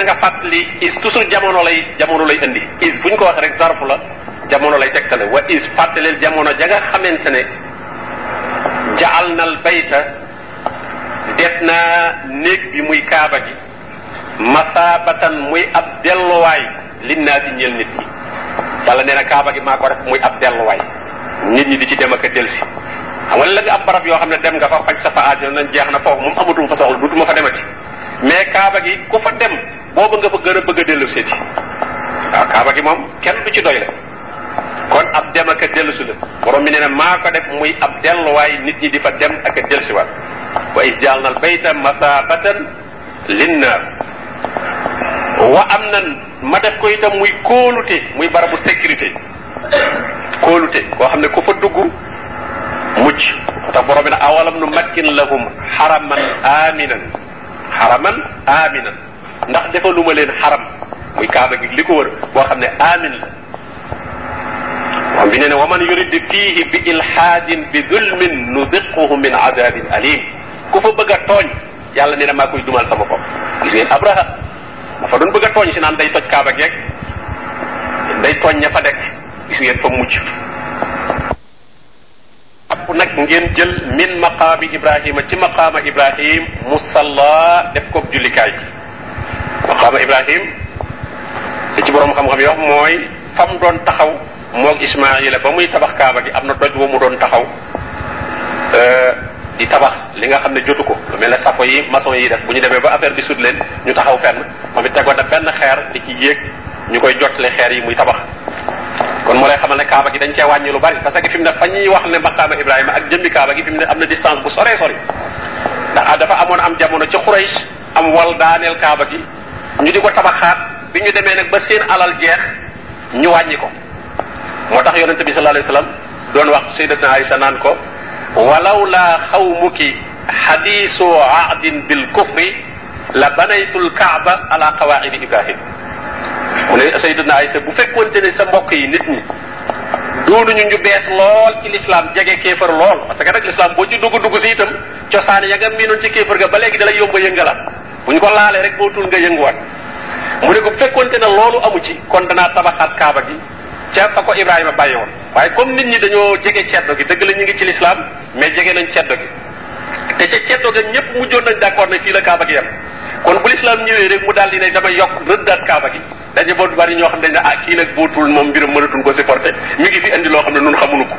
na nga fàttali is toujours jamono lay jamono lay indi is fu ñu ko wax rek zarfu la jamono lay tegtale. Wa is fàttalil jamono ja nga xamante ne jaal nal bayta def naa néeg bi muy kaaba gi masaabatan muy ab delluwaay linnaasi ñeel nit ñi. Yàlla nee na kaaba gi maa ko def muy ab delluwaay. Nit ñi di ci dem ak a delsi xam nga la nga ab barab yoo xam ne dem nga fa faj sa fa aajo nañ jeex na foofu moom amatuma fa soxla dutuma fa demati. Mais kaaba gi ku fa dem booba nga gën a bëgg a dellu seeti waaw kaaba gi moom kenn du ci doy la kon ab dem ak a dellusi la borom mi nee na maa ko def muy ab delluwaay nit ñi di fa dem ak a dellusiwaat wa is jaal nal bayta masabatan linnaas wa am nan ma def ko itam muy kóolute muy barabu sécurité kóolute koo xam ne ku fa dugg mucc tax borom bi ne awalam nu makkin lahum xaraman aminan. Xaraman aminan ndax defaluma leen xaram muy kaaba gi li ko wër boo xam ne amin la bi ne wa man yurid fiihi bi ilhaadin bi zulmin nudiquhu min adabin alim ku fa bëgg a tooñ yàlla nee na maa koy dumal sama bopp gis ngeen abraha dafa doon bëgg a tooñ si naan day toj kaaba geeg day tooñ ña fa dekk gis ngeen fa mucc app nag ngeen jël min maqaami ibrahima ci maqaama ibrahim musalla def ko jullikaay bi maqaama ibrahim. Ci borom xam-xam yi wax mooy fam doon taxaw moog ismaila ba muy tabax kaaba gi am na doj wa mu doon taxaw di tabax li nga xam ne jotu ko lu mel safo yi maçon yi def bu ñu demee ba affaire bi sut leen ñu taxaw fenn moom it tegoon na benn xeer di ci yéeg ñu koy jottale xeer yi muy tabax kon moo lay xamal ne kaaba gi dañ cee wàññi lu bari parce que fi mu ne fa ñuy wax ne maqaama ibrahima ak jëmmi kaaba gi fi mu ne am na distance bu sore sori ndax dafa amoon am jamono ci xurays am wal daaneel kaaba gi ñu di ko tabaxaat bi ñu demee nag ba seen alal jeex ñu wàññi ko. Moo tax yonente bi sallallahu alayhi wasallam doon wax sayyidatuna Aïsa naan ko walaw la xawmuki xadiisu ahdin bil kufri la banaytul kaaba ala qawaidi ibrahim. Mu ne sayyidatuna Aïsa bu fekkonte ne sa mbokk yi nit ñi doonuñu ñu bees lool ci l'islam jege kéefar lool. Parce que nag l'islam boo ci dugg dugg si itam cosaan ya nga miinoon ci kéefar ga ba léegi dalay yomba yëngalaat bu ñu ko laalee rek boo tul nga yënguwaat. Mu ne ko fekkonte ne loolu amu ci kon danaa tabaxaat kaaba gi. Ca fa ko Ibrahima bàyyi woon. Waaye comme nit ñi dañoo jege ceddo gi dëgg la ñu ngi ci l'islam mais jege nañ ceddo gi. Te ca ceddo ga ñëpp mujjoon nañ d'accord ne fii la kaaba gi yem. Kon bu l'islam ñëwee rek mu daal di ne damay yokk rëddaat kaaba gi. Dañu boot bari ñoo xam ne ah kii nag bootul moom mbiram mënatuñ ko supporter. Mi ngi fi indi loo xam ne nun xamuñu ko.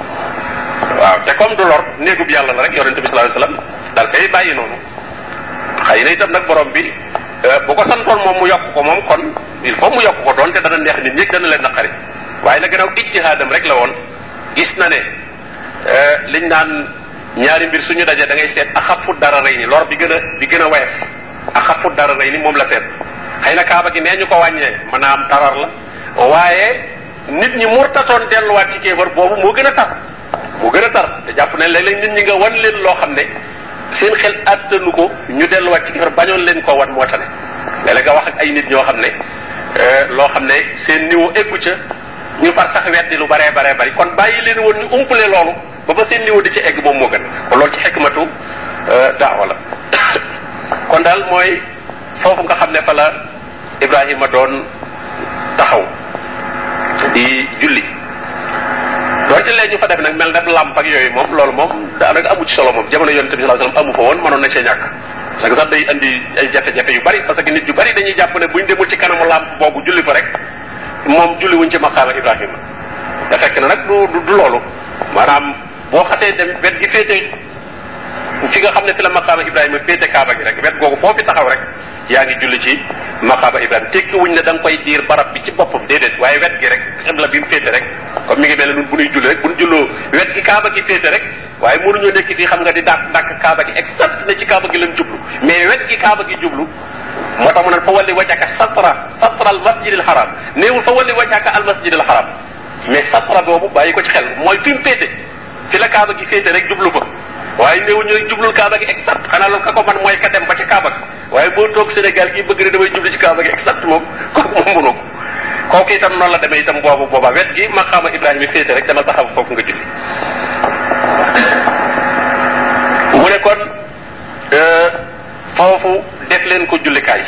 Waaw te comme du lor néegub yàlla la rek yonente bi sallallahu alayhi wasallam daal koy bàyyi noonu xëy na itam nag borom bi bu ko santoon moom mu yokk ko moom kon il faut mu yokk ko doon te dana neex nit ñi dana leen naqari waaye nag gannaaw ijtihaadam rek la woon gis na ne liñ naan ñaari mbir suñu dajee da ngay seet axafu dara rey ni lor bi gën a bi gën a woyof axafu dara rey ni moom la seet xëy na kaaba gi nee ñu ko wàññee mën am tarar la waaye nit ñi murtatoon delluwaat ci kéefar boobu moo gën a tar. Moo gën a tar. Te jàpp ne léeg-léeg nit ñi nga wan leen loo xam ne seen xel àttanu ko ñu delluwaat ci kéefar bañoon leen koo wan moo tane léeg-léeg nga wax ak ay nit ñoo xam ne loo xam ne seen niveau eggu ca ñu far sax weddi lu baree baree bari. kon bàyyi leen woon ñu umpale loolu ba ba seen niveau di ci egg moom moo gën. kon loolu ci xikmatu daawa la. kon daal mooy foofu nga xam ne fa la Ibrahima doon taxaw di julli. Doonte léegi ñu fa def nag mel ne lamp ak yooyu moom loolu moom daanaka amu ci solo moom jamono yonente bi sallallahu alayhi wasallam amu fa woon mënoon na parce que sax day andi ay jafe-jafe yu bari parce que nit yu bari dañuy jàpp ne buñ demul ci kanamu lamp boobu julli fa rek moom julli wuñ ci maqaama Ibrahima te fekk na nag du du loolu maanaam boo xasee dem wet gi féete fi nga xam ne fi la maqaama Ibrahima féete kaaba gi rek wet googu foo fi taxaw rek yaa ngi julli ci maqaama Ibrahima tekki wuñ ne da nga koy diir barab bi ci boppam déedéet waaye wet gi rek xibla bi mu féete rek comme mi ngi mel nun bu ñuy julli rek bu ñu julloo wet gi kaaba gi féete rek waaye mënuñoo nekk fii xam nga di dàq dàq kaaba gi exact ne ci kaaba gi lañ jublu. Mais wet gi kaaba gi jublu. Moo tax mu naan fa walli wajhaka satra satra al masjid al haram. Néewul fa walli wajhaka al masjid al haram. Mais satra boobu bàyyi ko ci xel mooy fi mu féete fi la kaaba gi féete rek jublu fa waaye néew ñooy jublul kaaba gi exact xanaa loolu ka ko man mooy ka dem ba ci kaaba gi waaye boo toog Sénégal gi bëgg ne damay jublu ci kaaba gi exact moom kooku moom mënoo ko kooku itam noonu la demee itam boobu booba wet gi maqaama Ibrahima féete rek dama taxaw foofu nga julli mu ne kon foofu def def leen ko jullikaay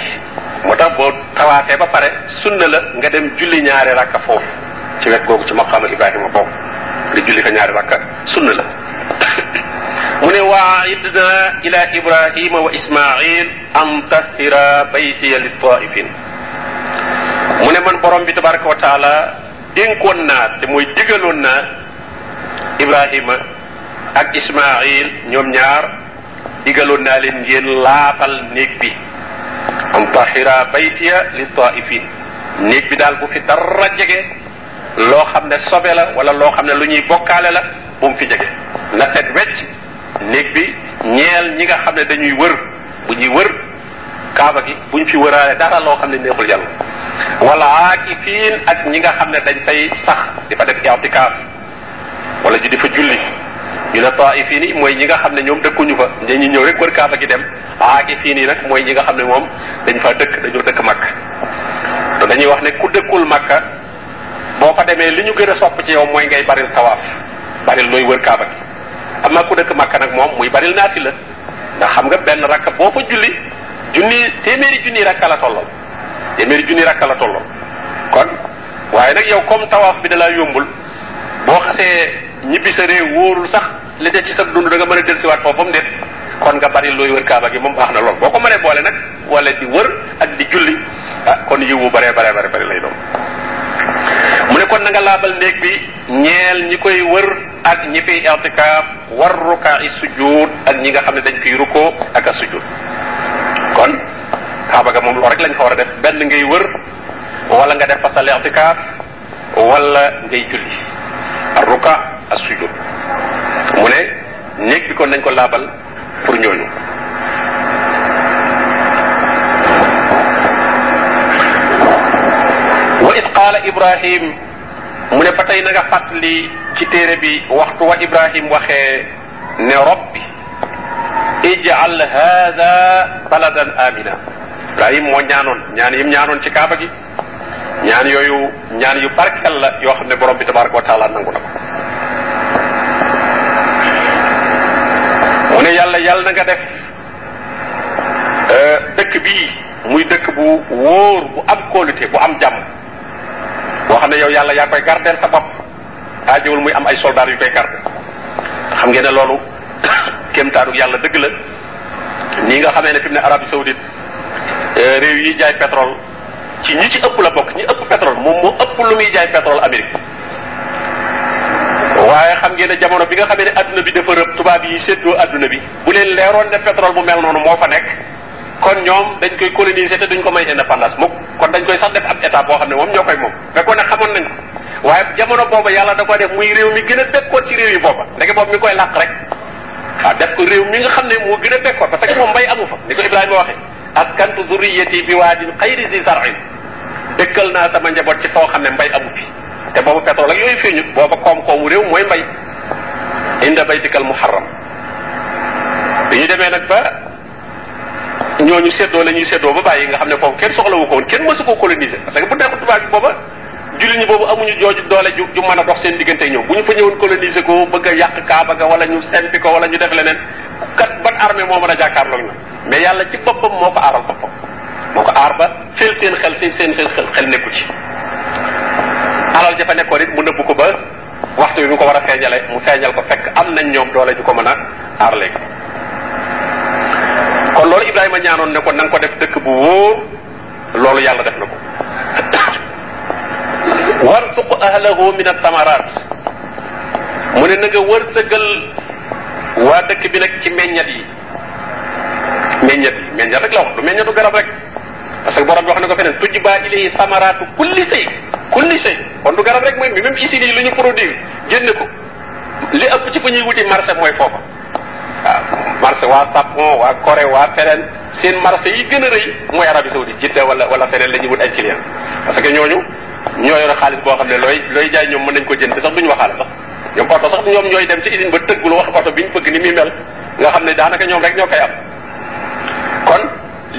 moo tax boo tawaafee ba pare sunna la nga dem julli ñaari rakka foofu ci wet googu ci maqaama ibrahima boobu nga julli fa ñaari rakka sunna la mu ne waidna ila ibrahima wa ismail an tahira baytiya li taifin. Mu ne man borom bi tabaraka wa taala dénkoon naa te mooy digaloon naa ak ismail ñoom ñaar digaloon naa leen ngeen laabal néeg bi an tahira baytiya li taifin. Néeg bi daal bu fi dara jege loo xam ne la wala loo xam ne lu la bu mu fi jege. Na set wecc néeg bi ñeel ñi nga xam ne dañuy wër bu ñuy wër kaaba gi buñ fi wëraale dara loo xam ne neexul yàlla. wala aakifiin ak ñi nga xam ne dañ fay sax di fa def i'tikaaf wala ñu di fa julli. taifiin yi mooy ñi nga xam ne ñoom dëkkuñu fa ñu ñëw rek wër kaaba gi dem. aakifiin yi nag mooy ñi nga xam ne moom dañ fa dëkk dañoo dëkk makka. te dañuy wax ne ku dëkkul makka boo fa demee li ñu gën a sopp ci yow mooy ngay baril tawaaf baril looy wër kaaba gi amma ku dëkk makka nag moom muy baril naati la. Ndax xam nga benn rakka fa julli junni téeméeri junni rakka la tolloo téeméeri junni rakka la tolloo kon waaye nag yow comme tawaaf bi da laa yombul boo xasee ñibbi sa réew wóorul sax li des ci sa dund da nga mën a dellusiwaat foofu ba mu déet kon nga bari looy wër kaaba gi moom baax na lool. Boo ko mënee boole nag wala di wër ak di julli ah kon yiwu baree baree bare bari lay doon. Mu ne kon na nga laabal néeg bi ñeel ñi koy wër ak ñi fiy i'tikaaf war rukaa i sujud ak ñi nga xam ne dañ fiy rukkoo ak sujud kon kaaba ga moom loolu rek lañ fa war a def benn ngay wër wala nga def fa sa i'tikaaf wala ngay julli ruka as sujud mu ne néeg bi kon nañ ko laabal pour ñooñu wa id qaala ibrahim mu ne ba tey na nga fàttali ci téere bi waxtu wa ibrahim waxee ne robbi ij'al hada baladan amina ibrahim moo ñaanoon ñaan yim ñaanoon ci kaaba gi ñaan yooyu ñaan yu barkel la yoo xam ne borom bi tabaraka wa taala nangu na ko mu ne yàlla yàlla na nga def dëkk bii muy dëkk bu wóor bu am kóolute bu am jàmm xam ne yow yàlla yaa koy gardeel sa bopp aajowul muy am ay soldats yu koy garde. Xam ngeen ne loolu kéemtaanu yàlla dëgg la. Nii nga xamee ne fi mu ne Arabie Saoudite réew yi jaay pétrole ci ñi ci ëpp la bokk ñi ëpp pétrole moom moo ëpp lu muy jaay pétrole Amérique. Waaye xam ngeen ne jamono bi nga xamee ne adduna bi dafa rëb tubaab yi séddoo adduna bi. Bu leen leeroon ne pétrole bu mel noonu moo fa nekk kon ñoom dañ koy coloniser te duñ ko may indépendance mukk. Kon dañ koy sax def ab état boo xam ne moom ñoo koy moom. Fekkoon ne xamoon nañ ko. Waaye jamono booba yàlla da ko def muy réew mi gën a bekkoon ci réew yi booba. Ndeke boobu mi koy làq rek. Waaw def ko réew mi nga xam ne moo gën a bekkoon parce que moom mbay amu fa. Ni ko Ibrahima waxee. Askantu zurriyati bi waadin xayri zi zar'in. Dëkkal naa sama njaboot ci foo xam ne mbay amu fi. Te boobu pétrole ak yooyu feeñut. Booba koom-koomu réew mooy mbay. Inda baytikal muharram. Bi ñu demee nag ba ñooñu seddoo la ñuy seddoo ba bàyyi nga xam ne foofu kenn soxlawu ko woon kenn mësu ko coloniser parce que bu nekkul tubaab bi booba julli ñi boobu amuñu jooju doole ju ju mën a dox seen diggante ñoom. Bu ñu fa ñëwoon coloniser ko bëgg a yàq kaaba ga wala ñu sempi ko wala ñu def leneen kat ban armée moo mën a jàkkaarloog ñoom? Mais yàlla ci boppam moo ko aaral boppam. Moo ko aar ba feel seen xel seen seen seen xel xel nekku ci. Alal jafa nekkoon it mu nëbbu ko ba waxtu bi mu ko war a feeñale mu feeñal ko fekk. Am nañ ñoom doole ju ko mën a aar léegi kon loolu Ibrahima ñaanoon ne ko na nga ko def dëkk bu wóor loolu yàlla def na ko. Warsuq ahlahu min athamarat mu ne na nga wërsëgal waa dëkk bi nag ci meññat yi. Meññat yi meññat rek la wax du meññatu garab rek. Parce que borom bi wax na ko feneen tujba ilayhi samaratu kulli shay kulli shay. Kon du garab rek mooy mi même ici yi lu ñu produire génne ko. Li ëpp ci fu ñuy wuti marché mooy foofa marché waa Japon waa Corée waa feneen seen marché yi gën a rëy mooy Arabie Saoudite Jidda wala wala feneen la ñuy wut ay client. Parce que ñooñu ñoo yore xaalis boo xam ne looy looy jaay ñoom mën nañ ko jënd sax duñu waxaale sax. Ñoom oto sax ñoom ñooy dem ci usine ba tëggul wax oto bi ñu bëgg ni muy mel. Nga xam ne daanaka ñoom rek ñoo koy am. Kon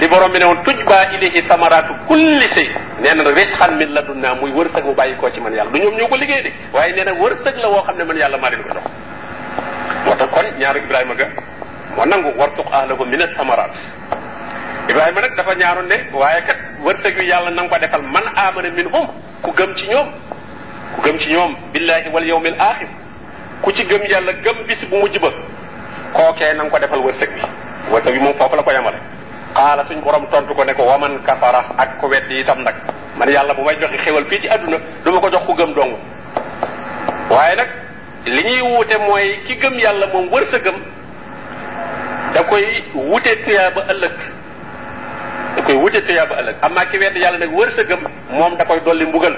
li borom bi ne woon tujba ilayhi samaratu kulli shay. Nee na risqan min ladunna muy bàyyi koo ci man yàlla. Du ñoom ñoo ko liggéey de waaye nee na wërsëg la woo xam ne man yàlla maa leen ko jox moo tax kon ñaaru Ibrahima ga moo nangu warsuq ahlahu min athamarat ibrahima nag dafa ñaaroon ne waaye kat wërsëg wi yàlla na nga ko defal man amana minhum? Ku gëm ci ñoom ku gëm ci ñoom billahi wal yawmil axir ku ci gëm yàlla gëm bis bu mujj ba kookee na nga ko defal wërsëg bi wërsëg bi moom foofu la ko yemale xaala suñ borom tontu ko ne ko waman kafara ak ku weddi itam nag man yàlla bu may joxe xéwal fii ci àdduna du ma ko jox ku gëm dong. Waaye nag li ñuy wuute mooy ki gëm yàlla moom wërsëgam da koy wute tuyaa ba ëllëg da koy wute tuyaa ba ëllëg amaa ki weddi yàlla nag wërsëgam moom da koy dolli mbugal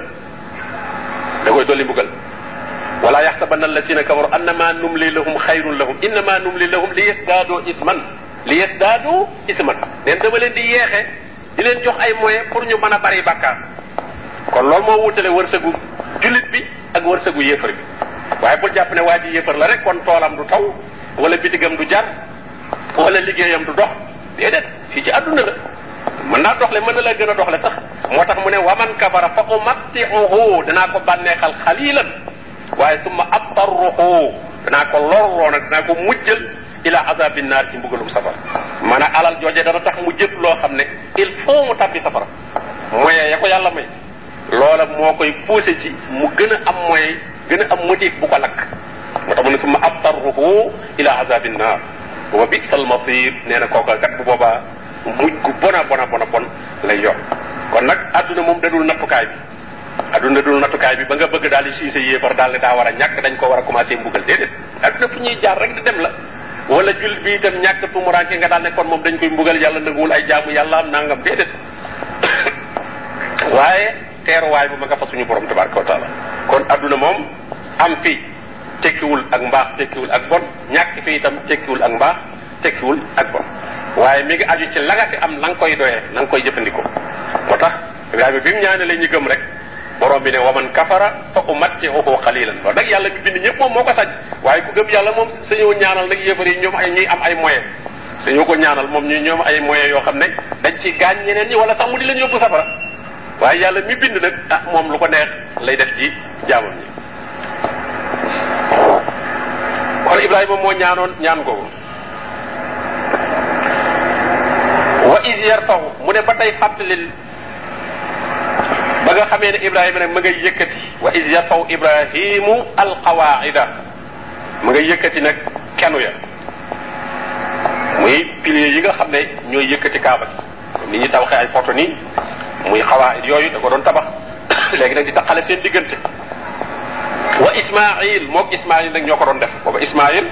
da koy dolli mbugal wala yaxsabanna allasina kafaru annama numli lahum xayrun lahum innama numli lahum li yasdaadu isman li yasdaadu isman neen dama leen di yeexe di leen jox ay moyens pour ñu mën a bari bàkkaar kon loolu moo wutale wërsëgu jullit bi ak wërsëgu yéefar bi waaye bul jàpp ne waa ji yéefar la rek kon toolam du taw wala bitigam du jar wala liggéeyam du dox déedéet fii ci àdduna la mën naa doxle mën na la gën a doxle sax moo tax mu ne waman kabara fa umattiuhu. Danaa ko bànneexal xalilan waaye summa abtarruhu danaa ko lorloo nag danaa ko mujjal ila azabi naar ci mbugalum safara maanaam alal jooje dana tax mu jëf loo xam ne. Il faut mu tabbi safara moyen ya ko yàlla may loola moo koy poussé ci mu gën a am moyen gën a am motif bu ko lakk moo tax mu ne summa abtarruhu ila azabi naar wa bisal masir. Nee na kooka kat bu boobaa mujj gu bona bona bona bon lay yor kon nag adduna moom dadul nattukaay bi adduna dadul nattukaay bi ba nga bëgg daal di siise yéefar daal di daa war a ñàkk dañ ko war a commencé mbugal déedéet adduna fu ñuy jaar rek di dem la wala jul bi itam ñàkk tumuraanke nga daal ne kon moom dañ koy mbugal yàlla nanguwul ay jaamu yàlla am nangam déedéet waaye teeruwaay bu ma nga fa suñu borom tabaraka taala kon adduna moom am fi tekkiwul ak mbaax tekkiwul ak bon. Ñàkk fi itam tekkiwul ak mbaax tekkiwul ak bon. Waaye mi ngi aju ci la nga fi am la nga koy doyee la nga koy jëfandikoo. Moo tax ibrahima bi mu ñaanalee ñu gëm rek borom bi ne waman kafara fa umattihuhu qalilan. Loolu nag yàlla bi bind ñëpp moom moo ko sañ. Waaye ku gëm yàlla moom sañoo ñaanal yéefar yi ñoom ay ñuy am ay moyen sañoo ko ñaanal moom ñu ñoom ay moyens yoo xam ne dañ ci gaañ ñeneen ñi wala sax mu di leen yóbbu safara waaye yàlla mi bind nag ah moom lu ko neex lay def ci jaamam ñi. Kon ibrahima moo ñaanoon ñaan googu. Wa is yarfahu mu ne ba tey fàttalil ba nga xamee ne ibrahima nag ma ngay yëkkati. Wa is yarfahu ibrahimu alqawaida ma ngay yëkkati nag kenu ya. Muy piliers yi nga xam ne ñooy yëkkati kaaba ni ñuy tabaxee ay poto nii muy xawaid yooyu da ko doon tabax léegi nag di taxale seen diggante wa ismail moog ismail nag ñoo ko doon def booba ismail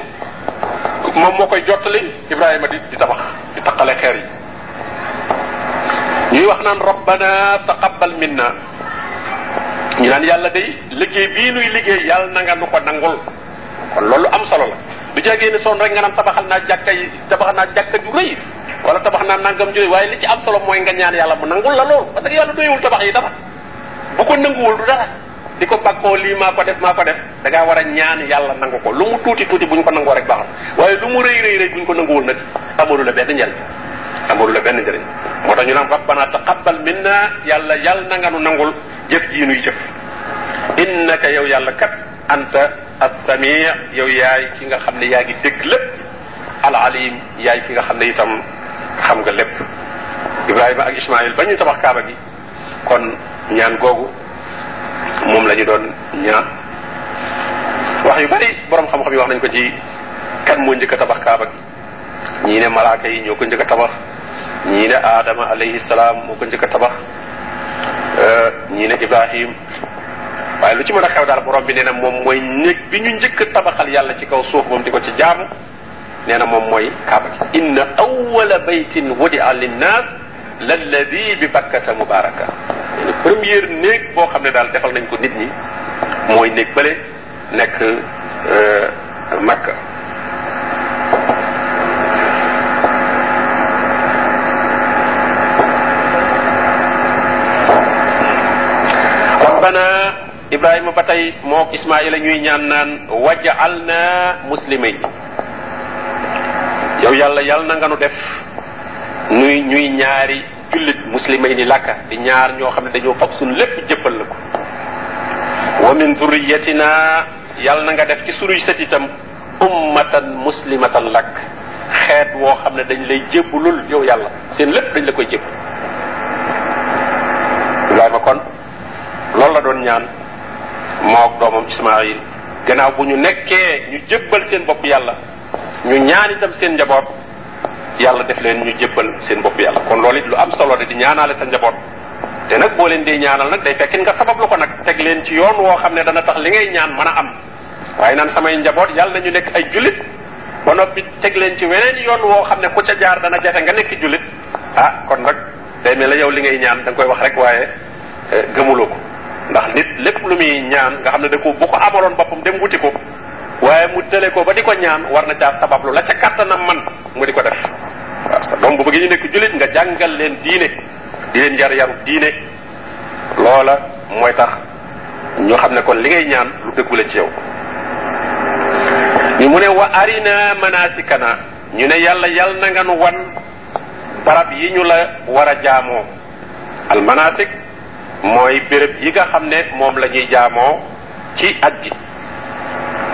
moom moo koy jottali ibrahima di di tabax di taqale xeer yi ñuy wax naan rabbana taqabbal minna. Ñu naan yàlla day liggéey bii nuy liggéey yàlla na nga nu ko nangul kon loolu am solo la du jagee ne soon rek nga naan tabaxal naa jàkka yi tabaxal naa jàkka ju rëy wala tabax naa nangam ju rëy waaye li ci am solo mooy nga ñaan yàlla mu nangul la loolu parce que yàlla doyewul tabax yi dara bu ko nanguwul du dara di ko bàkkoo lii maa ko def maa ko def da ngaa war a ñaan yàlla nangu ko lu mu tuuti tuuti bu ñu ko nangoo rek baaxal waaye lu mu rëy rëy rëy bu ñu ko nanguwul nag amalu la benn njëriñ amalu la benn njëriñ moo tax ñu naan rabbana taqabbal minna na nga nu nangul jëf jii nuy jëf innaka yow yàlla kat anta as-sami yow yaay ki nga xam ne yaa ngi dégg lépp al alim yaay ki nga xam ne itam xam nga lépp ibrahima ak ismail ba ñu tabax kaaba gi kon ñaan googu moom la ñu doon ñaan. Wax yu bari borom xam-xam yi wax nañ ko ci kan moo njëkk a tabax kaaba gi. Ñii ne malaaka yi ñoo ko njëkk a tabax. Ñii ne aadama alayhi salaam moo ko njëkk a tabax. Ñii ne ibrahim. Waaye lu ci mën a xew daal borom bi nee na moom mooy néeg bi ñu njëkk tabaxal yàlla ci kaw suuf moom di ko ci jaamu nee na moom mooy kaaba gi inna awwala baytin wudia linnaas lalladi bi bakkata mubaraka première néeg boo xam ne daal defal nañ ko nit ñi mooy néeg bële nekk makka rabbana ibrahima ba tey mook ismaila ñuy ñaan naan waj'alna muslimayn yow yàlla na nga nu def nuy ñuy ñaari jullit muslimay ni làkka di ñaar ñoo xam ne dañoo fab suñ lépp jëppal la ko. Wa min zurriyatina yàlla na nga def ci sunuy sët itam ummatan muslimatan lak xeet woo xam ne dañ lay jébbulul yow yàlla seen lépp dañ la koy jébb ibrahima kon loolu la doon ñaan moog doomam ismail gannaaw bu ñu nekkee ñu jébbal seen bopp yàlla ñu ñaan itam seen njaboot. Yàlla def leen ñu jébbal seen bopp yàlla. Kon loolu it lu am solo de di ñaanaale sa njaboot. Te nag boo leen dee ñaanal nag day fekkin nga sabab lu ko nag. Teg leen ci yoon woo xam ne dana tax li ngay ñaan mën a am. Waaye naan samay njaboot yàlla nañu nekk ay jullit. Ba noppi teg leen ci weneen yoon woo xam ne ku ca jaar dana jafe nga nekk jullit. Ah kon nag day mel yow li ngay ñaan da nga koy wax rek waaye gëmuloo ko. Ndax nit lépp lu muy ñaan nga xam ne da ko bu ko amaloon boppam dem wuti ko waaye mu tële ko ba di ko ñaan war na caa sabablu la ca kàttanam man. Mu di ko def waaw sa doom bu bëgg ñu nekk jullit nga jàngal leen diine di leen jar yaru diine loola mooy tax ñu xam ne kon li ngay ñaan lu dëggu la ci yow ñu mu ne wa arina manasikana. Ñu ne yàlla yal na nga nu wan barab yi ñu la war a jaamoo al manasik mooy béréb yi nga xam ne moom la ñuy jaamoo ci aj gi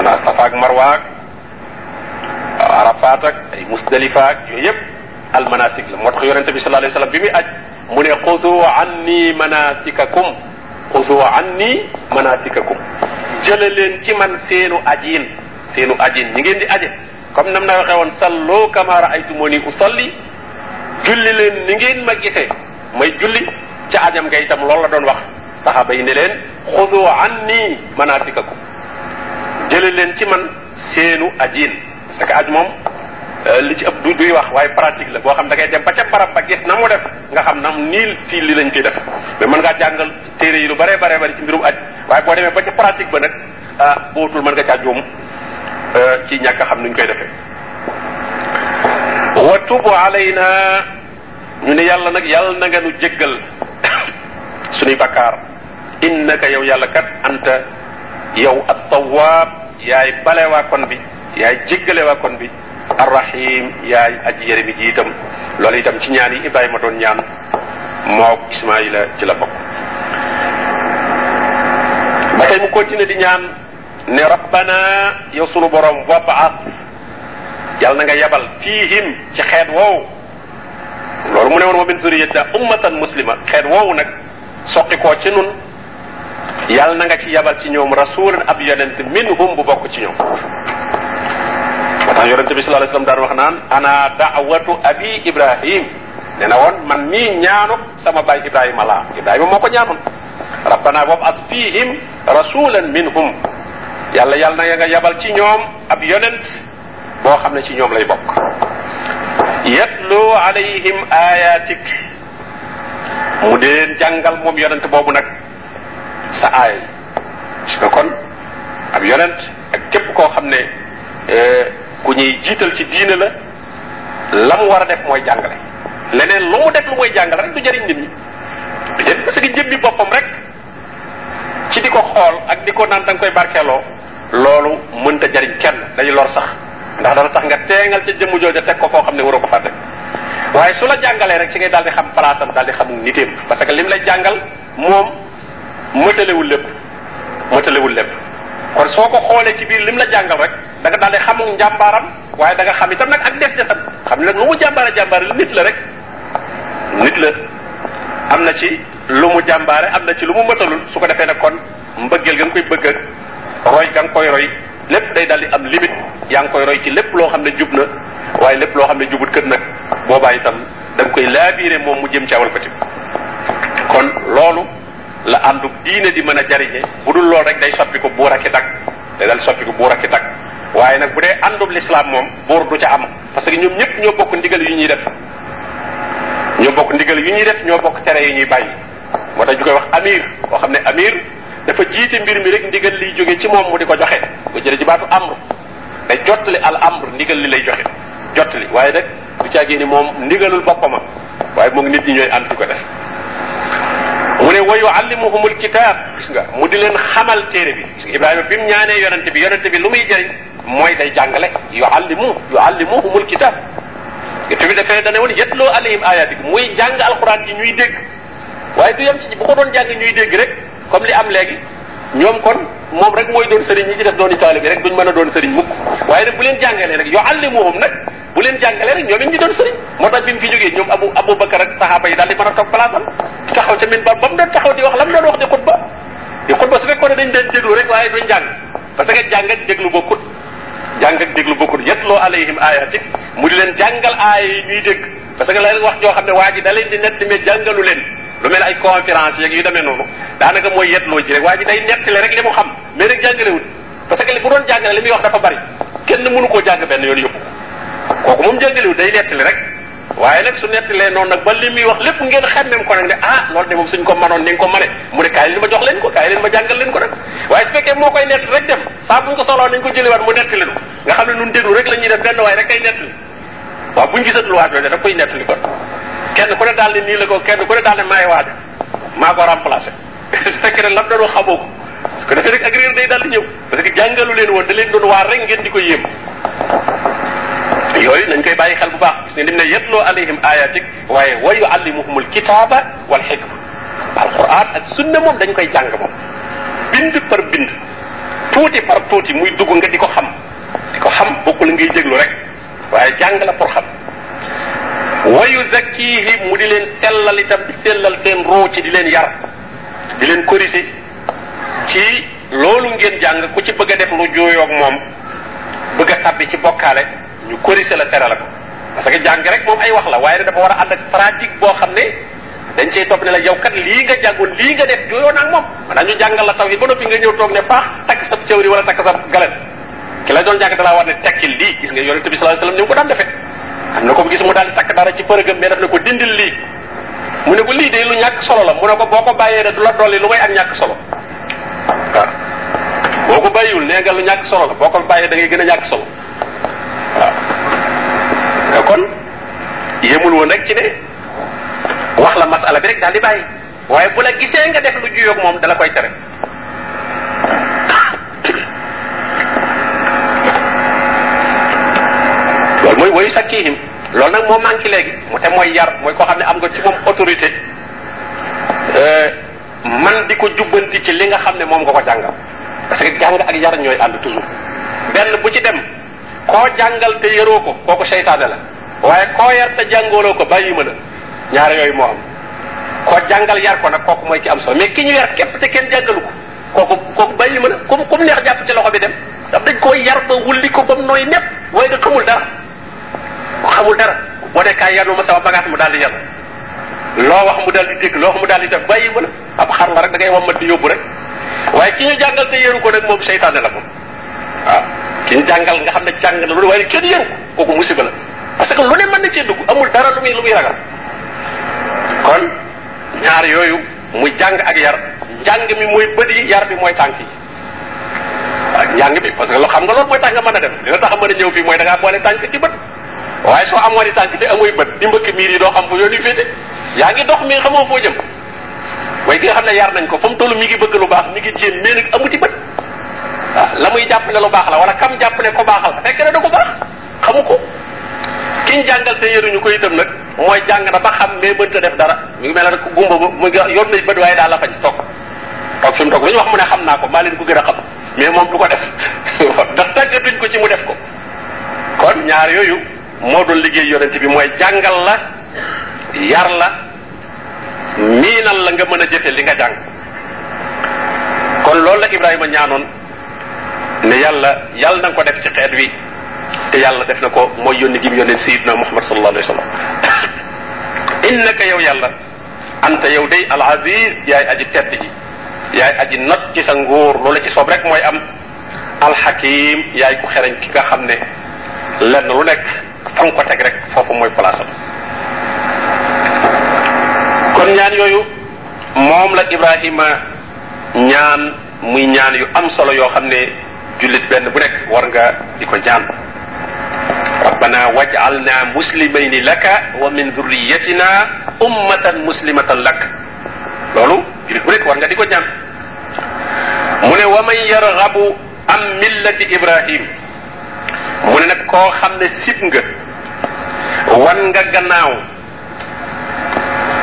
أنا أصطفاك مرواك عرفاتك أي مستلفاك يجب المناسك لما تخيور أنت صلى الله عليه وسلم بمئة من قذوا عني مناسككم قذوا عني مناسككم جللين كمن سينو أجين سينو أجين نجين دي أجين كم نمنا وخيوان صلو كما رأيتموني أصلي جللين نجين ما جيسي ما يجلي تأجم كيتم لولا دون وقت صحابين لين خذوا عني مناسككم jële leen ci man seenu ajiin parce que aj moom li ci ëpp du duy wax waaye pratique la boo xam da ngay dem ba ca barab ba gis na mu def nga xam na nii fii li lañ fi def mais mën ngaa jàngal téere yi lu bare bare bari ci mbirum aj waaye boo demee ba ca pratique ba nag ah bootul mën nga caa juum ci ñàkk xam nuñ koy defee wa tubu alayna ñu ne yàlla nag yàlla na nga nu jéggal suñuy bakkaar innaka yow yàlla kat anta yow at tawaab yaay bale waa kon bi yaay jéggale waa kon bi arrahim yaay aji yërëmi ji itam. Loolu itam ci ñaan yi ibrahima doon ñaan mook ismaila ci la bokk ba tey mu continue di ñaan ne rabbana yow sunu borom wabaat. Yàlla na nga yebal fiihim ci xeet woowu loolu mu ne woon wa min zuriyata ummatan muslima xeet woowu nag soqi koo ci nun yàlla na nga ci yebal ci ñoom rasulan ab yonent minhum bu bokk ci ñoom. Moo tax yonente bi sallallahu alayhi wasallam daan wax naan ana da'watu abi ibrahim? Ne na woon man mii ñaanu sama baay ibrahima laa. Ibrahima moo ko ñaanoon. Rabbana boobu as fihim rasulan minhum. Yàlla yàlla na nga yabal ci ñoom ab yonent boo xam ne ci ñoom lay bokk. Yatlu alayhim ayatik mu di leen jàngal moom yonent boobu nag sa yi parce que kon ab yonent ak képp koo xam ne ku ñuy jiital ci diine la la mu war a def mooy jàngale. Leneen lu mu def lu mooy jàngale rek du jëriñ nit ñi. Jëriñ parce que jëmmi boppam rek ci di ko xool ak di ko naan da nga koy barkeeloo loolu mënta jëriñ kenn. Day lor sax. Ndax dana tax nga teengal ca jëmm jooja teg ko foo xam ne waroo ko faa teg. Waaye su la jàngalee rek ci ngay daal di xam place am daal di xam niteem. Parce que lim lay jàngal moom mëtalewul lépp mëtalewul lépp kon soo ko xoolee ci biir lim la jàngal rek da nga daal di xamul njàmbaaram waaye da nga xam itam nag ak def desam xam ne nag lu mu jàmbaare jàmbaare nit la rek nit la am na ci lu mu jàmbaare am na ci lu mu mëtalul su ko defee nag kon mbëggeel ga nga koy bëgg roy ga nga koy roy lépp day daal di am limite yaa ngi koy roy ci lépp loo xam ne jub na waaye lépp loo xam ne jubut kët nag boobaa itam da nga koy laabiire moom mu jëm ci awal ko kon loolu la àndub diine di mën a jariñe. Bu dul lool rek day soppi ko buur ak i dag day dal soppi ko buur ak i dag waaye nag bu dee àndub l'islam moom buur du ca am. Parce que ñoom ñëpp ñoo bokk ndigal yu ñuy def. Ñoo bokk ndigal yu ñuy def ñoo bokk tere yu ñuy bàyyi. Moo tax ñu koy wax amir koo xam ne amir dafa jiite mbir mi rek ndigal liy jóge ci moom mu di ko joxe. Ko jële ci baatu amr. Day jottali al amr ndigal li lay joxe. Jottali. Waaye nag du ni moom ndigalul boppama waaye moom nit ñi ñooy di ko def mu ne wa yuallimuhumul kitab gis nga mu di leen xamal téere bi gis nga ibrahima bi ñaanee yonente bi yonente bi lu muy jëriñ mooy day jàngale yuallimu yuallimuhumul kitab nga fi mu defee dane woon yetloo alayhim ayatik muy jàng alquran ji ñuy dégg waaye du yem ci bu ko doon jàng ñuy dégg rek comme li am léegi ñoom kon moom rek mooy doon sëriñ ñi ci def dooni taalibi rek duñ mën a doon sëriñ mukk. Waaye nag bu leen jàngalee rek yoo allimuhum nag bu leen jàngalee rek ñoom ñu doon sëriñ. Moo tax bi mu fi jógee ñoom abu abou bakar ak sahaaba yi daal di mën a toog place am taxaw ca min ba ba mu doon taxaw di wax lam doon wax di xutba. Di xutba su fekkoon ne dañ leen déglu rek waaye duñ jàng parce que jàng ak déglu bokkut. Jàng ak déglu bokkut. Yetloo alayhim ayatik mu di leen jàngal aaya yi ñuy dégg. Parce que la wax joo xam ne waa ji da leen di nett mais jàngalu leen lu mel ay conférence yeeg yu demee noonu daanaka mooy yetloo ci rek waa ji day nettali rek li mu xam. Mais rek jàngalewut parce que li bu doon jàngale li muy wax dafa bari. Kenn mënu koo jàng benn yoon yëpp kooku moom jàngalewut day nettali rek. Waaye nag su nettalee noonu nag ba li muy wax lépp ngeen xemmem ko ne ah loolu de moom suñ ko manoon ni ko mane. Mu ne kaay leen ma jox leen ko kaay leen ma jàngal leen ko nag. Waaye su fekkee moo koy nett rek dem. Saa buñ ko soxlaa nañ ko jëliwaat mu nettali nu. Nga xam ne nun déglu rek la ñuy def benn waaye rek kay nettali. Waaw buñ gisatul waat yooyu daf koy nettali kon kenn ku ne daal ne nii la ko kenn ku ne daal ne maay waaja maa ko remplacé. Su fekkee ne lam doon wax xamoo ko. Su ko defee rek ak réer day daal di ñëw. Parce que jàngalu leen woon da leen doon waar rek ngeen di ko yéem. Yooyu nañ koy bàyyi xel bu baax. Gis ne dim ne yetloo alayhim ayatik waaye wa yuallimuhumul kitaaba wal xikma alquran ak sunna moom dañ koy jàng moom. Bind par bind. Tuuti par tuuti muy dugg nga di ko xam. Di ko xam bokkul ngay déglu rek. Waaye jàng la pour xam wa yuzakkihim mu di leen sellal itam di sellal seen roo ci di leen yar di leen corriger ci loolu ngeen jàng ku ci bëgg def lu jooyoog moom bëgg a tabbi ci bokkaale ñu corriger la tere la ko parce que jàng rek moom ay wax la waaye dafa war a ànd ak pratique boo xam ne dañ cey topp ne la yow kat lii nga jàngoon lii nga def jooyoo naag moom maanaam ñu jàngal la taw yi ba noppi nga ñëw toog ne faax takk sa cëwri wala takk sa galet ki la doon jàng dalaa war ne tekkil lii gis nga yonente bi sallallahu alayhi wasallam mu ko daan defee am na ko gis mu daal di takk dara ci përëgam mais daf ne ko dindil lii mu ne ko lii de lu ñàkk solo la mu ne ko boo ko bàyyee de du la dolli lu may ak ñàkk solo. Waaw boo ko bàyyiwul nee nga lu ñàkk solo la boo ko bàyyee da ngay gën a ñàkk solo. Waaw nga kon? Yemul woon rek ci ne wax la masala bi rek daal di bàyyi waaye bu la gisee nga def lu juyoog moom dala koy tere loolu mooy woyu sakkihim loolu nag moo manqué léegi mu te mooy yar. Mooy koo xam ne am nga ci moom autorité. Man di ko jubbanti ci li nga xam ne moom nga ko jàngal. Parce que jàng ak yar ñooy ànd toujours. Benn bu ci dem koo jàngal te yaroo ko kooku seytaane la. Waaye koo yar te jàngooloo ko bàyyi ma la. Ñaar yooyu moo am. Koo jàngal yar ko nag kooku mooy ki am solo. Mais ki ñu yar képp te kenn jàngalu ko kooku kooku bàyyi ma la. Kum kum neex jàpp ci loxo bi dem. Daf dañ koo yar ba wulli ko ba mu nooy nepp. Waaye nga xamul dara xamul dara boo ne kaay yanu ma sama bagage mu daal di yar loo wax mu daal di dégg loo wax mu daal di def bàyyi ma la ab xar la rek da ngay wammat di yóbbu rek waaye ki ñu jàngal te yaru ko nag moom seytaane la waaw ki ñu jàngal nga xam ne jàng na lu waaye kenn yaru ko kooku musiba la parce que lu ne mën na cee dugg amul dara lu muy lu muy ragal kon ñaar yooyu muy jàng ak yar njàng mi mooy bët yi yar bi mooy tànk yi waaw njàng bi parce que loo xam nga loolu mooy tax nga mën a dem dina tax a mën a ñëw fii mooy da ngaa boole tànk ci bët waaye soo amoon i tànk te amuy bët di mbëkk miir yi doo xam fu yoon yi féete yaa ngi dox mi xamoo foo jëm waaye ki nga xam ne yar nañ ko fa mu toll mi ngi bëgg lu baax mi ngi jéem mais nag amu ci bët waaw la muy jàpp ne lu baax la wala kam jàpp ne ko baaxal fekk na da ko baax xamu ko. Kiñ jàngal te yëruñu ko itam nag mooy jàng na ba xam mais mënta def dara. Mi ngi mel rek gumba ba mu ngi yor nañ bët waaye daal la fañ toog toog fi mu toog lu ñu wax mu ne xam naa ko maa leen gën a xam mais moom du ko def. Ndax tàggatuñ ko ci mu def ko. Kon ñaar yooyu doon liggéey yonent bi mooy jàngal la yar la miinal la nga mën a jëfe li nga jàng. Kon loolu la Ibrahima ñaanoon ne yàlla yàlla na ko def ci xeet wi te yàlla def na ko mooy yónni gi mu yónni sayidna Muhammad sallallahu alayhi wa sallam. Innaka yow yàlla anta yow day al aziz yaay aji tedd ji yaay aji not ci sa nguur loola ci soob rek mooy am. Alxakim yaay ku xereñ ki nga xam ne lenn lu nekk nga ko teg rek foofu mooy place kon ñaan yooyu moom la Ibrahima ñaan muy ñaan yu am solo yoo xam ne jullit benn bu nekk war nga di ko ñaan rabbana waj'alna muslimayni laka wa min dhurriyyatina ummatan muslimatan lak. Loolu jullit bu nekk war nga di ko ñaan mu ne wa man yarghabu am millati wan nga gannaaw.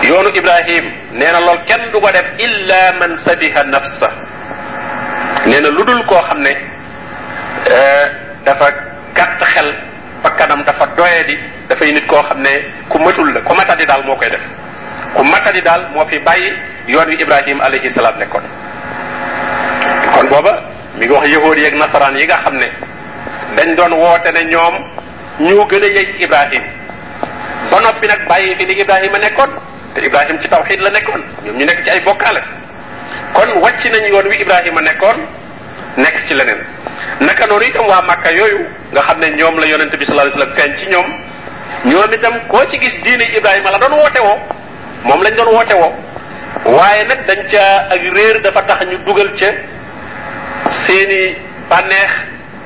Yoonu ibrahim nee na lool kenn du ko def illa man sabiha nafsa. Nee na lu dul koo xam ne dafa gàtt xel bakkanam dafa doyadi dafay nit koo xam ne ku matul la ku matadi daal moo koy def. Ku matadi daal moo fi bàyyi yoon wi ibrahim alayhi salaam nekkoon. Kon booba mi ngi wax yahood yeeg nasaraan yi nga xam ne dañ doon woote ne ñoom ñoo gën a yey ibrahim. Ba noppi nag bàyyi fi ni ibrahima nekkoon te ibrahim ci tawxid la nekkoon ñoom ñu nekk ci ay bokkaale kon wàcc nañ yoon wi ibrahima nekkoon nekk ci leneen naka noonu itam waa màkka yooyu nga xam ne ñoom la yonente bi sallallahu alayhi wasallam feeñ ci ñoom ñoom itam koo ci gis diine ibrahima la doon woote woo moom lañ doon woote woo waaye nag dañ ca ak réer dafa tax ñu dugal ca seeni bànneex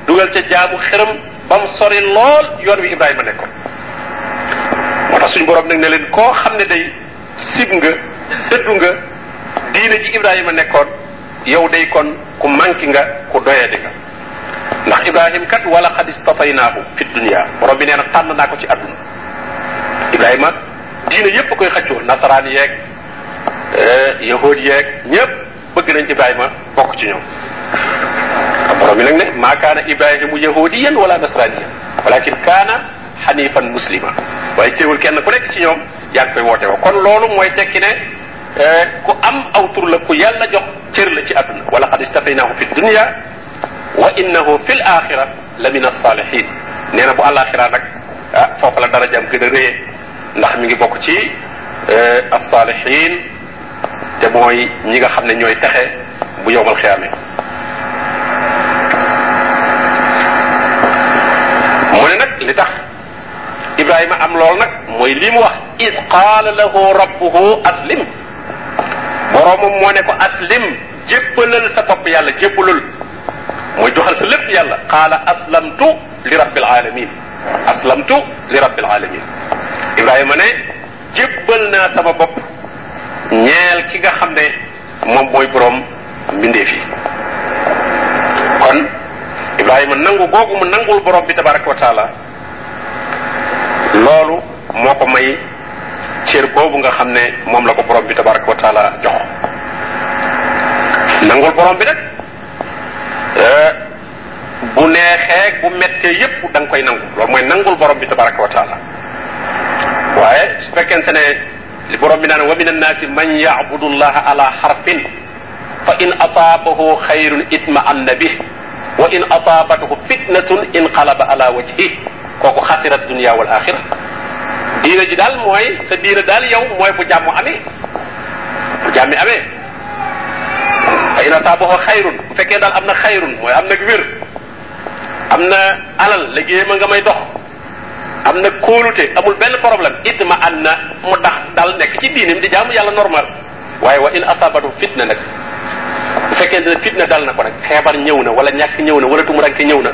dugal ca jaamu xërëm ba mu sori lool yoon wi ibrahima nekkoon moo suñu borom nag ne leen koo xam ne day sib nga dëddu nga diine ji ibrahima nekkoon yow day kon ku manki nga ku doyadi nga ndax ibrahim kat wala xad istataynahu fi dunia borom bi nee na ko ci àdduna ibrahima diine yépp koy xëccoo nasaraan yeeg yahud yeeg ñépp bëgg nañ ibrahima bokk ci ñoom borom bi nag ne maa kaana ibrahimu yahudiyan wala nasraniyan walakin kaana xanifan muslima waaye teewul kenn ku nekk ci ñoom yaa ngi koy woote woo kon loolu mooy tekki ne ku am aw tur la ku yàlla jox cër la ci àdduna wala qad istafaynahu fi dunya wa innahu fi l la min alsalihin nee na bu alaxira nag ah foofu la darajaam gën a réye ndax mi ngi bokk ci alsalihin te mooy ñi nga xam ne ñooy texe bu yowmal xiyaame mu ne nag li tax ibrahima am lool nag mooy li mu wax is qaala lahu rabbuhu aslim boroomam moo ne ko aslim jébbalal sa bopp yàlla jébbalul mooy joxal sa lépp yàlla qaala aslamtu li rabbil alamin aslamtu li rabbil alamin ibrahima ne jébbal naa sama bopp ñeel ki nga xam ne moom mooy borom mbindeef yi kon ibrahima nangu googu mu nangul borom bi tabaraka wa taala loolu moo ko may cër boobu nga xam ne moom la ko borom bi tabaraka wa taala jox nangul borom bi nag bu neexee bu mettee yépp da nga koy nangu loolu mooy nangul borom bi tabaraka wa taala waaye su fekkente ne li borom bi naan wa min annaasi man yabudu llaha ala xarfin fa in asaabahu xayrun itma anna bih wa in asaabathu fitnatun inqalaba ala wajhih kooku xasira dunia wal axira diina ji daal mooy sa diina daal yow mooy bu jàmm amee bu jàmmi amee fa in asaabahu xayrun bu fekkee daal am na xayrun mooy am na wér am na alal liggéey ma nga may dox am na kóolute amul benn problème itma an na mu dax dal nekk ci diinim di jaamu yàlla normal. Waaye wa in asabatu fitna fekkee ne fitna dal na ko nag feebar ñëw na wala ñàkk ñëw na wala tumuranke ñëw na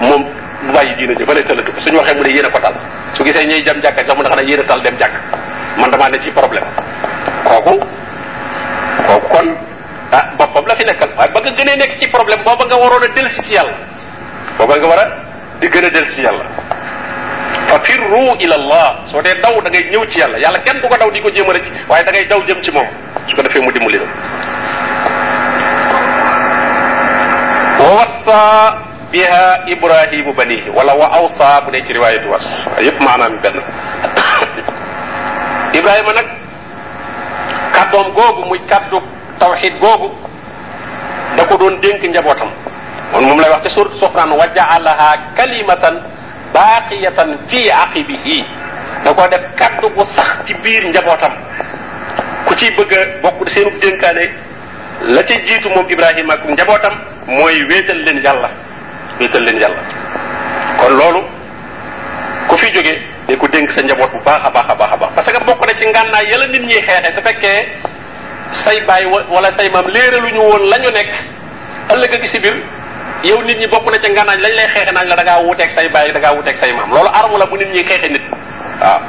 moom bu bàyyi diina ji fële tëllatu suñu waxee mu ne yéen a ko tal su gisee ñuy dem jàkka sax mu ne xanaa yéen a tal dem jàkk man damaa ne ci problème kooku kooku kon ah boppam la fi nekkal waaye ba nga gënee nekk ci problème booba nga waroon a delsi ci yàlla booba nga war a di gën a delsi ci yàlla fa firru ila allah soo dee daw da ngay ñëw ci yàlla yàlla kenn du ko daw di ko jéem a rëcc waaye da ngay daw jëm ci moom su ko defee mu dimbali la wa wassa biha ibrahimu banihi wala wa awsa bu dee ci riwaayatu was. Yépp maanaam benn ibrahima nag kàddoom googu muy kàddu tawxid googu da ko doon dénk njabootam moom moom lay wax ca surat soxnaan wa jaalaha kalimatan baaqiyatan fi aqibihi. Da ko def kaddu gu sax ci biir njabootam ku ciy bëgg a bokk seenu dénkaane la ca jiitu moom ibrahima ak njabootam mooy wéetal leen yàlla wéetal leen yàlla kon loolu ku fi jóge day ko dénk sa njaboot bu baax a baax a baax a baax. Parce que bokk na ci ngànnaay yàlla nit ñi xeexe su fekkee say baay wala say maam léeraluñu woon la ñu nekk ëllëg gi si biir yow nit ñi bokk na ci ngànnaay lañ lay xeexe naañ la da ngaa wuteeg say baay da ngaa wuteeg say maam. Loolu arme la bu nit ñi xeexe nit. Waaw.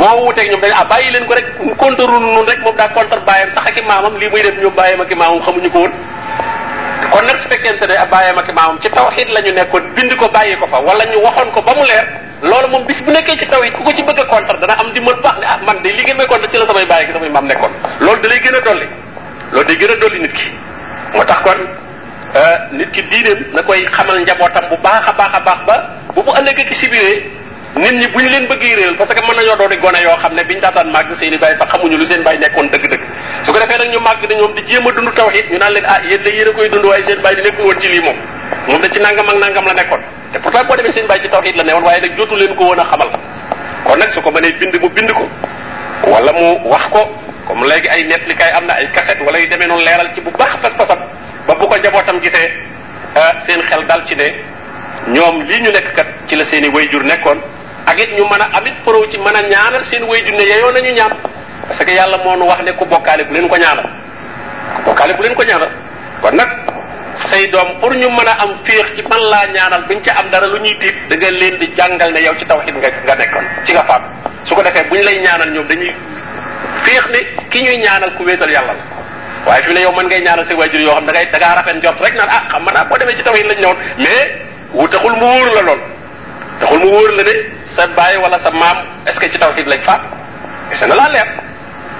Boo wuteeg ñoom dañ ah bàyyi leen ko rek contre nun rek moom daa contre bàyyam sax ak i maamam lii muy def ñoom bàyyam ak i maamam xamuñu ko woon kon nag su fekkente ne bàyyam ak maamam ci tawxid la ñu nekkoon bind ko bàyyi ko fa. Wala ñu waxoon ko ba mu leer loolu moom bis bu nekkee ci tawhid ku ko ci bëgg a contre dana am di mën baax ne ah man de li ngeen may contre ci la samay bàyyi ak samay maam nekkoon loolu da lay gën a dolli loolu day gën a dolli nit ki moo tax kon nit ki diineem na koy xamal njabootam bu baax a baax a baax ba bu bu ëllëgee ki sibiree nit ñi bu ñu leen bëggee réeral parce que mën nañoo doon gone yoo xam ne biñ daataan màgg seen i bàyyi fa xamuñu lu seen bàyyi nekkoon dëgg-dëgg su ko defee nag ñu màgg di ñoom di jéem a dund tawxid ñu naan leen ah yéen de yéen a koy dund waaye seen bàyyi di nekkul woon ci lii moom moom da ci nangam ak nangam la nekkoon te pourtant boo demee seen bàyyi ci tawxid la newoon waaye nag jotu leen ko woon a xamal kon nag su ko mënee bind mu bind ko. Wala mu wax ko comme léegi ay nettlikaay am na ay cassette wala yu demee noonu leeral ci bu baax pas-pasam. Ba bu ko njabootam gisee seen xel dal ci ne ñoom lii ñu nekk kat ci la seen i wayjur nekkoon ak it ñu mën a amit pro ci mën a ñaanal seen wayjur ne yeyoo nañu ñaan. Parce que yàlla moo nu wax ne ku bokkaale bu leen ko ñaanal. Ku bokkaale bu leen ko ñaanal. Kon nag say doom pour ñu mën a am féex ci man laa ñaanal buñ ca am dara lu ñuy tiit da nga leen di jàngal ne yow ci tawxid nga nga nekkoon ci nga faat su ko defee buñ lay ñaanal ñoom dañuy féex ne ki ñuy ñaanal ku wéetal yàlla la. Waaye fi ne yow mën ngay ñaanal say wayjur yoo xam da ngay da ngaa rafet njort rek naan ah xam naa boo demee ci tawxid lañ ñëwoon mais wu taxul mu wóor la lool taxul mu wóor la ne sa baay wala sa maam est ce que ci tawxid lañ faat dese na laa leer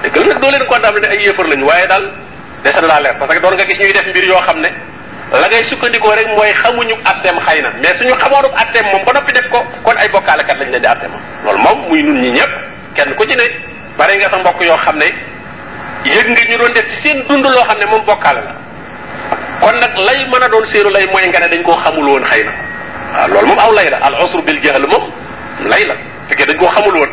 dëgg la nag doo leen condamné ne ay yëfar lañu waaye daal dese na laa leer parce que doon nga gis ñuy def mbir yoo xam ne la ngay sukkandikoo rek mooy xamuñu atteem xëy na mais suñu xamoonu atteem moom ba noppi def ko kon ay bokkaalekat lañ leen di atteem loolu moom muy nun ñi ñëpp kenn ku ci ne bari nga sa mbokk yoo xam ne yëg nga ñu doon def ci seen dund loo xam ne moom bokkaale la kon nag lay mën a doon séeru lay mooy nga ne dañ koo xamul woon xëy na waaw loolu moom aw lay la al usru bil jahl moom lay la fekkee dañ koo xamul woon